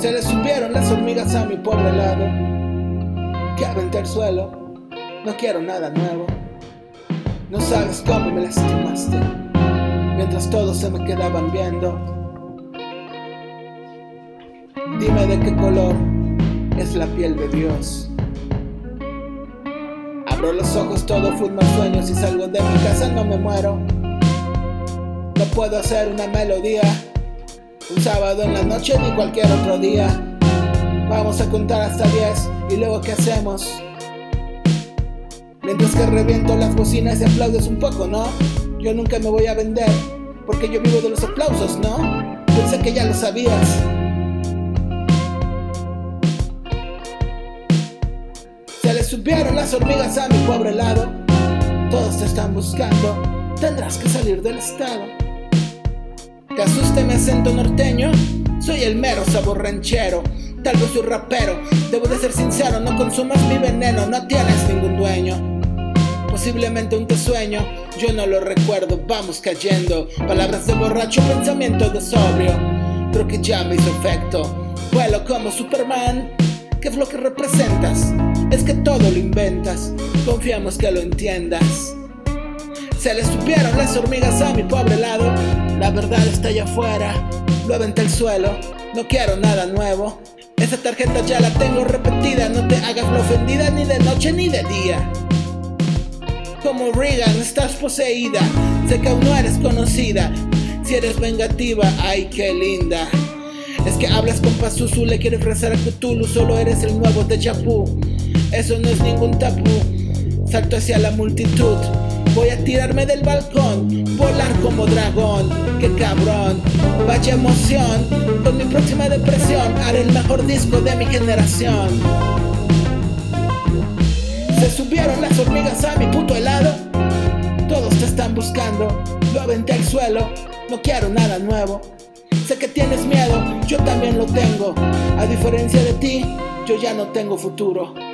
Se le subieron las hormigas a mi pobre lado. Que aventé el suelo. No quiero nada nuevo. No sabes cómo me lastimaste. Mientras todos se me quedaban viendo. Dime de qué color es la piel de Dios. Abro los ojos, todo fue un mal sueño. Si salgo de mi casa no me muero. No puedo hacer una melodía un sábado en la noche ni cualquier otro día. Vamos a contar hasta 10 y luego ¿qué hacemos? Mientras que reviento las bocinas y aplaudes un poco, ¿no? Yo nunca me voy a vender porque yo vivo de los aplausos, ¿no? Pensé que ya lo sabías. Se le subieron las hormigas a mi pobre lado. Todos te están buscando. Tendrás que salir del estado. ¿Te asuste mi norteño? Soy el mero sabor ranchero, tal vez soy rapero. Debo de ser sincero, no consumas mi veneno, no tienes ningún dueño. Posiblemente un te sueño, yo no lo recuerdo, vamos cayendo. Palabras de borracho, pensamiento de sobrio. Creo que ya me hizo efecto. Vuelo como Superman. ¿Qué es lo que representas? Es que todo lo inventas. Confiamos que lo entiendas. Se le subieron las hormigas a mi pobre lado. La verdad está allá afuera. Lo aventé al suelo. No quiero nada nuevo. Esa tarjeta ya la tengo repetida. No te hagas la ofendida ni de noche ni de día. Como Regan, estás poseída. Sé que aún no eres conocida. Si eres vengativa, ay, qué linda. Es que hablas con Pazuzu, le quieres rezar a Cthulhu. Solo eres el nuevo de Chapu. Eso no es ningún tabú. Salto hacia la multitud. Tirarme del balcón, volar como dragón, qué cabrón, vaya emoción, con mi próxima depresión haré el mejor disco de mi generación. Se subieron las hormigas a mi puto helado, todos te están buscando, lo aventé al suelo, no quiero nada nuevo. Sé que tienes miedo, yo también lo tengo, a diferencia de ti, yo ya no tengo futuro.